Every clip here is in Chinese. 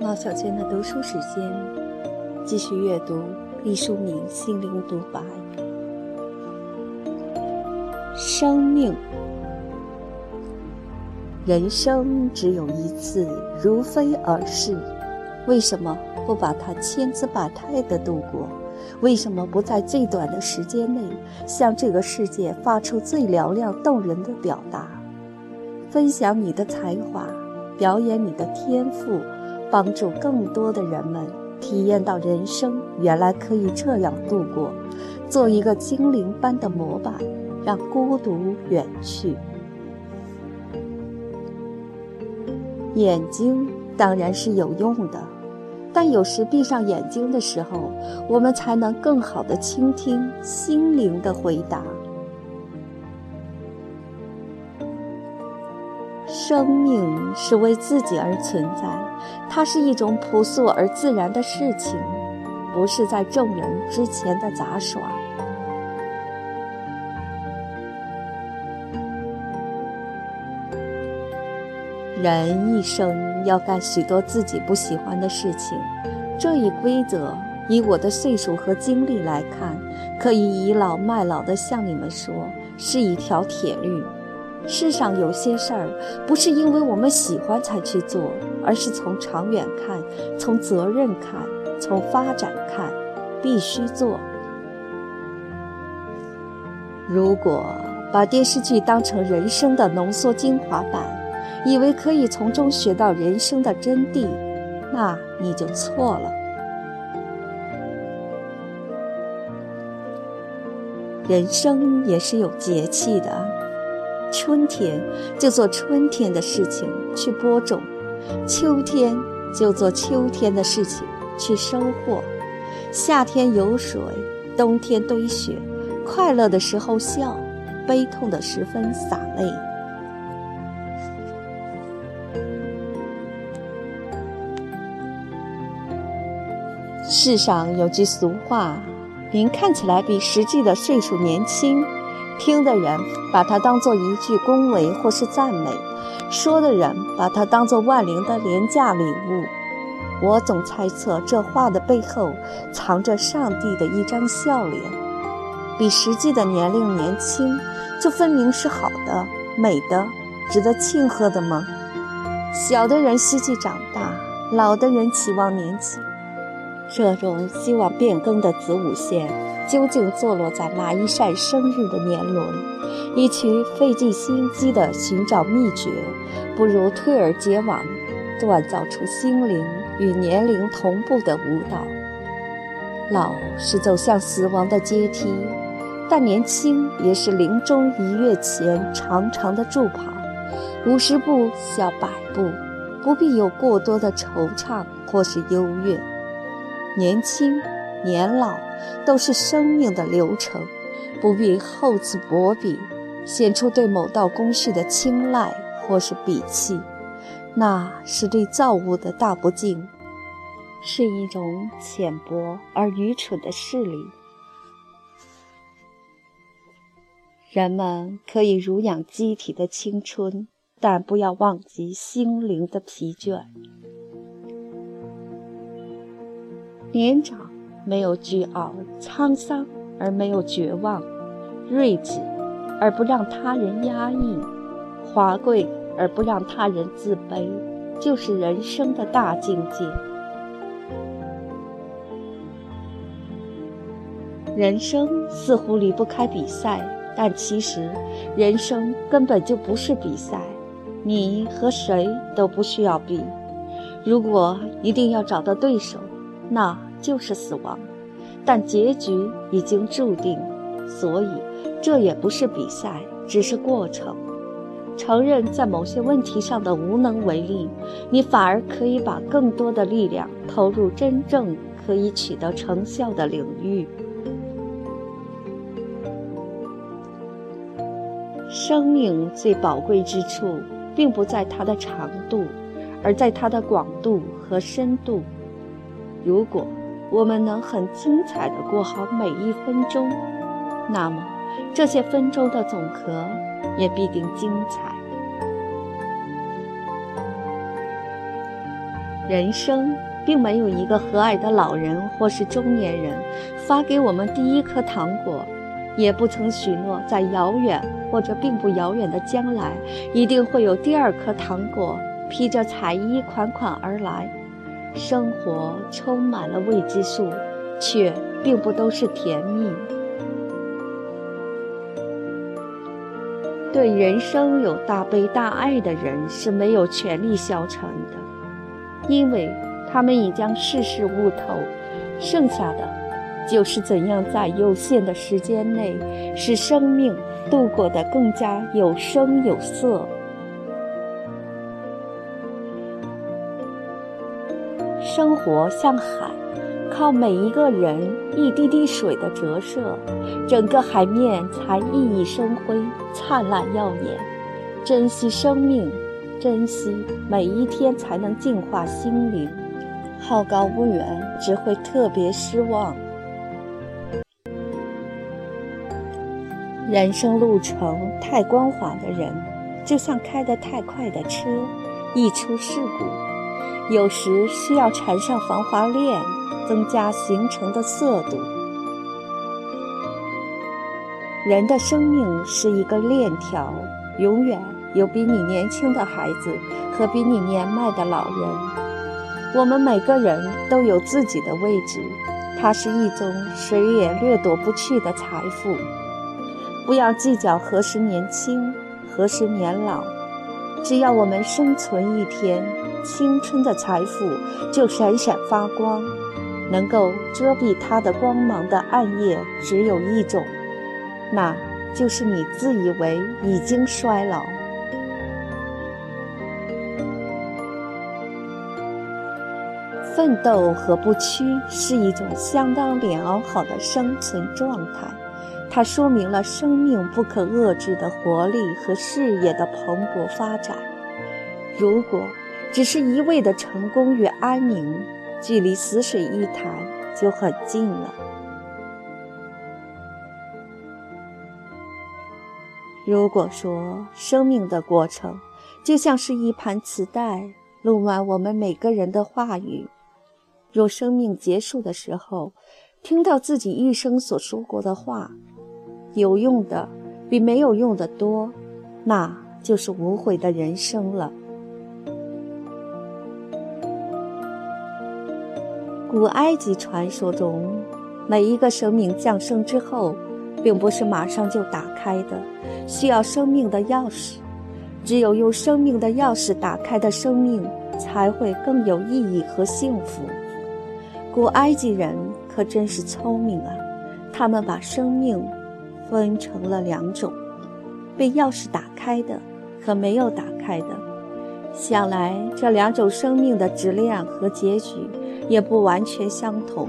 毛小娟的读书时间，继续阅读毕淑敏《心灵独白》。生命，人生只有一次，如飞而逝，为什么不把它千姿百态的度过？为什么不在最短的时间内，向这个世界发出最嘹亮动人的表达？分享你的才华，表演你的天赋。帮助更多的人们体验到人生原来可以这样度过，做一个精灵般的模板，让孤独远去。眼睛当然是有用的，但有时闭上眼睛的时候，我们才能更好的倾听心灵的回答。生命是为自己而存在，它是一种朴素而自然的事情，不是在众人之前的杂耍。人一生要干许多自己不喜欢的事情，这一规则，以我的岁数和经历来看，可以倚老卖老的向你们说，是一条铁律。世上有些事儿，不是因为我们喜欢才去做，而是从长远看，从责任看，从发展看，必须做。如果把电视剧当成人生的浓缩精华版，以为可以从中学到人生的真谛，那你就错了。人生也是有节气的。春天就做春天的事情去播种，秋天就做秋天的事情去收获。夏天有水，冬天堆雪，快乐的时候笑，悲痛的时分洒泪。世上有句俗话：“您看起来比实际的岁数年轻。”听的人把它当做一句恭维或是赞美，说的人把它当做万灵的廉价礼物。我总猜测这话的背后藏着上帝的一张笑脸。比实际的年龄年轻，就分明是好的、美的、值得庆贺的吗？小的人希冀长大，老的人期望年轻。这种希望变更的子午线。究竟坐落在哪一扇生日的年轮？与其费尽心机地寻找秘诀，不如退而结网，锻造出心灵与年龄同步的舞蹈。老是走向死亡的阶梯，但年轻也是临终一跃前长长的助跑。五十步笑百步，不必有过多的惆怅或是优越。年轻。年老都是生命的流程，不必厚此薄彼，显出对某道工序的青睐或是鄙弃，那是对造物的大不敬，是一种浅薄而愚蠢的势力。人们可以濡养机体的青春，但不要忘记心灵的疲倦。年长。没有倨傲沧桑，而没有绝望；睿智，而不让他人压抑；华贵，而不让他人自卑，就是人生的大境界。人生似乎离不开比赛，但其实，人生根本就不是比赛。你和谁都不需要比。如果一定要找到对手，那……就是死亡，但结局已经注定，所以这也不是比赛，只是过程。承认在某些问题上的无能为力，你反而可以把更多的力量投入真正可以取得成效的领域。生命最宝贵之处，并不在它的长度，而在它的广度和深度。如果我们能很精彩地过好每一分钟，那么这些分钟的总和也必定精彩。人生并没有一个和蔼的老人或是中年人发给我们第一颗糖果，也不曾许诺在遥远或者并不遥远的将来一定会有第二颗糖果披着彩衣款款而来。生活充满了未知数，却并不都是甜蜜。对人生有大悲大爱的人是没有权利消沉的。因为他们已将世事悟透，剩下的就是怎样在有限的时间内，使生命度过得更加有声有色。生活像海，靠每一个人一滴滴水的折射，整个海面才熠熠生辉、灿烂耀眼。珍惜生命。珍惜每一天，才能净化心灵。好高骛远，只会特别失望。人生路程太光滑的人，就像开得太快的车，易出事故。有时需要缠上防滑链，增加行程的色度。人的生命是一个链条，永远。有比你年轻的孩子和比你年迈的老人，我们每个人都有自己的位置，它是一种谁也掠夺不去的财富。不要计较何时年轻，何时年老，只要我们生存一天，青春的财富就闪闪发光。能够遮蔽它的光芒的暗夜只有一种，那就是你自以为已经衰老。奋斗和不屈是一种相当良好的生存状态，它说明了生命不可遏制的活力和事业的蓬勃发展。如果只是一味的成功与安宁，距离死水一潭就很近了。如果说生命的过程就像是一盘磁带，录满我们每个人的话语。若生命结束的时候，听到自己一生所说过的话，有用的比没有用的多，那就是无悔的人生了。古埃及传说中，每一个生命降生之后，并不是马上就打开的，需要生命的钥匙。只有用生命的钥匙打开的生命，才会更有意义和幸福。古埃及人可真是聪明啊！他们把生命分成了两种：被钥匙打开的和没有打开的。想来这两种生命的质量和结局也不完全相同。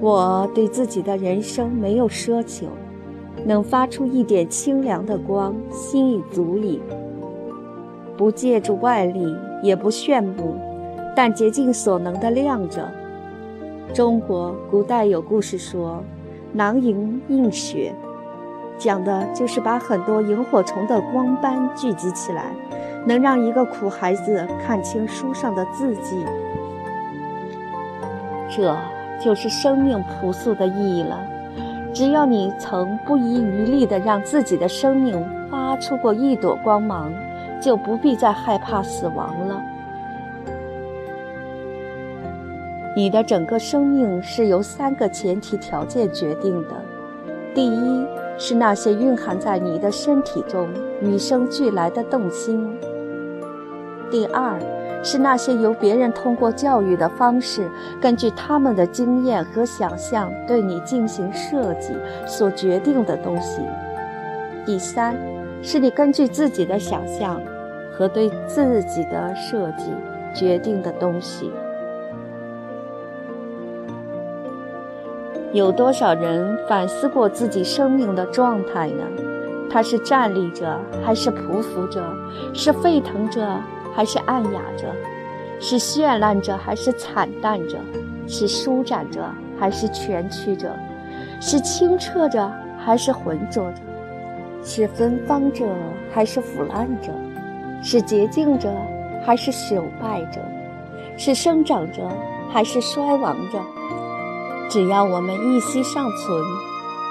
我对自己的人生没有奢求，能发出一点清凉的光，心已足矣。不借助外力，也不炫目，但竭尽所能地亮着。中国古代有故事说：“囊萤映雪”，讲的就是把很多萤火虫的光斑聚集起来，能让一个苦孩子看清书上的字迹。这就是生命朴素的意义了。只要你曾不遗余力地让自己的生命发出过一朵光芒。就不必再害怕死亡了。你的整个生命是由三个前提条件决定的：第一是那些蕴含在你的身体中与生俱来的动心；第二是那些由别人通过教育的方式，根据他们的经验和想象对你进行设计所决定的东西；第三是你根据自己的想象。和对自己的设计决定的东西，有多少人反思过自己生命的状态呢？他是站立着，还是匍匐着？是沸腾着，还是暗哑着？是绚烂着，还是惨淡着？是舒展着，还是蜷曲着？是清澈着还是浑浊着？是芬芳着还是腐烂着？是洁净着还是朽败着？是生长着还是衰亡着？只要我们一息尚存，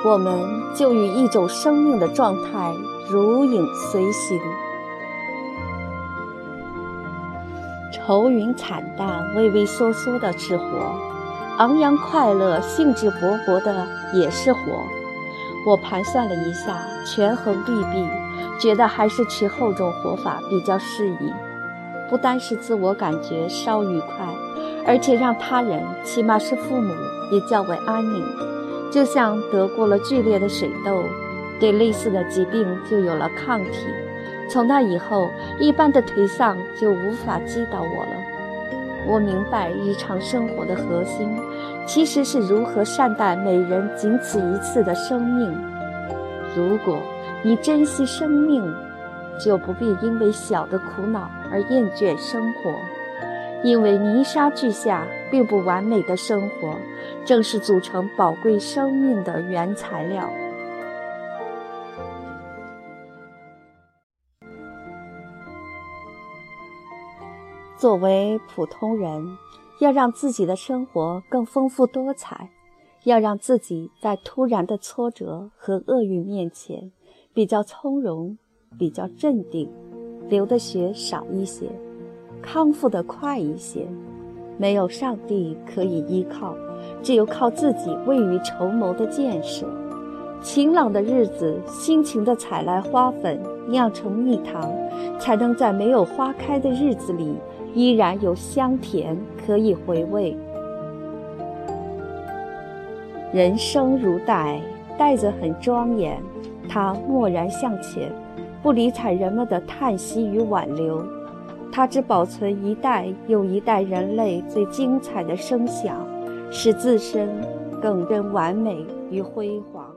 我们就与一种生命的状态如影随形。愁云惨淡、畏畏缩缩的是活，昂扬快乐、兴致勃勃的也是活。我盘算了一下，权衡利弊，觉得还是取后种活法比较适宜。不单是自我感觉稍愉快，而且让他人，起码是父母，也较为安宁。就像得过了剧烈的水痘，对类似的疾病就有了抗体。从那以后，一般的颓丧就无法击倒我了。我明白日常生活的核心，其实是如何善待每人仅此一次的生命。如果你珍惜生命，就不必因为小的苦恼而厌倦生活。因为泥沙俱下并不完美的生活，正是组成宝贵生命的原材料。作为普通人，要让自己的生活更丰富多彩，要让自己在突然的挫折和厄运面前比较从容、比较镇定，流的血少一些，康复的快一些。没有上帝可以依靠，只有靠自己未雨绸缪的建设。晴朗的日子，辛勤地采来花粉，酿成蜜糖，才能在没有花开的日子里。依然有香甜可以回味。人生如带，带着很庄严，它默然向前，不理睬人们的叹息与挽留，它只保存一代又一代人类最精彩的声响，使自身更臻完美与辉煌。